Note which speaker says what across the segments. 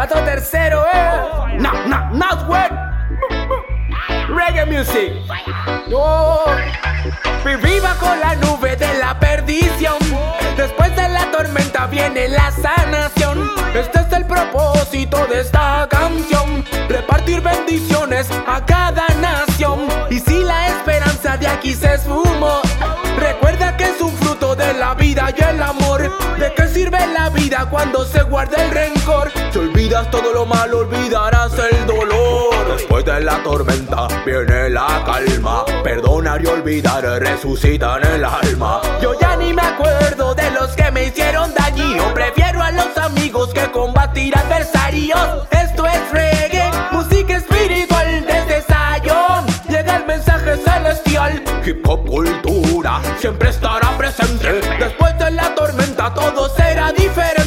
Speaker 1: Pato tercero, eh. No, no, not wet. Reggae music. No. Viva con la nube de la perdición. Después de la tormenta viene la sanación. Este es el propósito de esta canción. Repartir bendiciones a cada nación. Y si la esperanza de aquí se esfumó, recuerda que es un fruto de la vida y el amor. ¿De qué sirve la vida cuando se guarda el rencor? Todo lo malo, olvidarás el dolor. Después de la tormenta viene la calma. Perdonar y olvidar resucitan el alma. Yo ya ni me acuerdo de los que me hicieron daño. Prefiero a los amigos que combatir adversarios. Esto es reggae, música espiritual desde Zion. Llega el mensaje celestial. Hip hop cultura siempre estará presente. Después de la tormenta todo será diferente.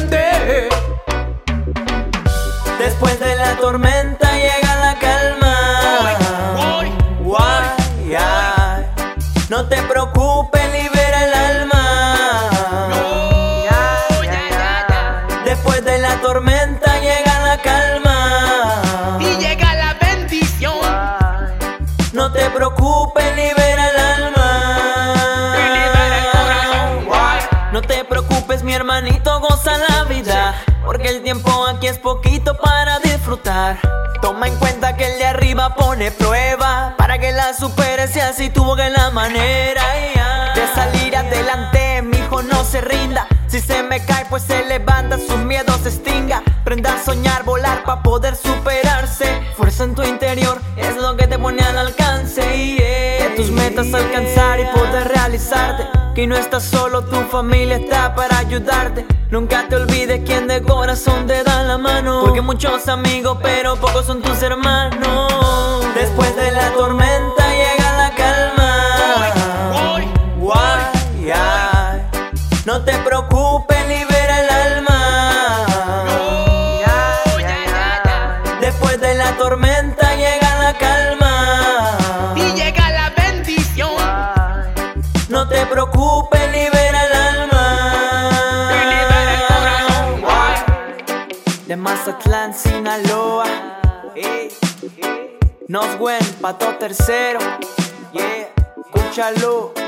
Speaker 2: La tormenta llega la calma. Guay, ay. No te preocupes, libera el alma. Después de la tormenta llega la calma.
Speaker 1: Y llega la bendición.
Speaker 2: No te preocupes, libera el alma. No te preocupes, mi hermanito, goza la vida. Porque el tiempo aquí es poquito para. Toma en cuenta que el de arriba pone prueba. Para que la superes y así tuvo que la manera de salir adelante, mi hijo no se rinda. Si se me cae, pues se levanta, sus miedos se extinga. Prenda a soñar, volar para poder superarse. Fuerza en tu interior alcanzar y poder realizarte. Que no estás solo, tu familia está para ayudarte. Nunca te olvides quien de corazón te da la mano. Porque muchos amigos, pero pocos son tus hermanos. Después de la tormenta llega la calma. Guay, ay. No te De Mazatlán, Sinaloa. Nos Gwen, pato tercero. Yeah, escúchalo.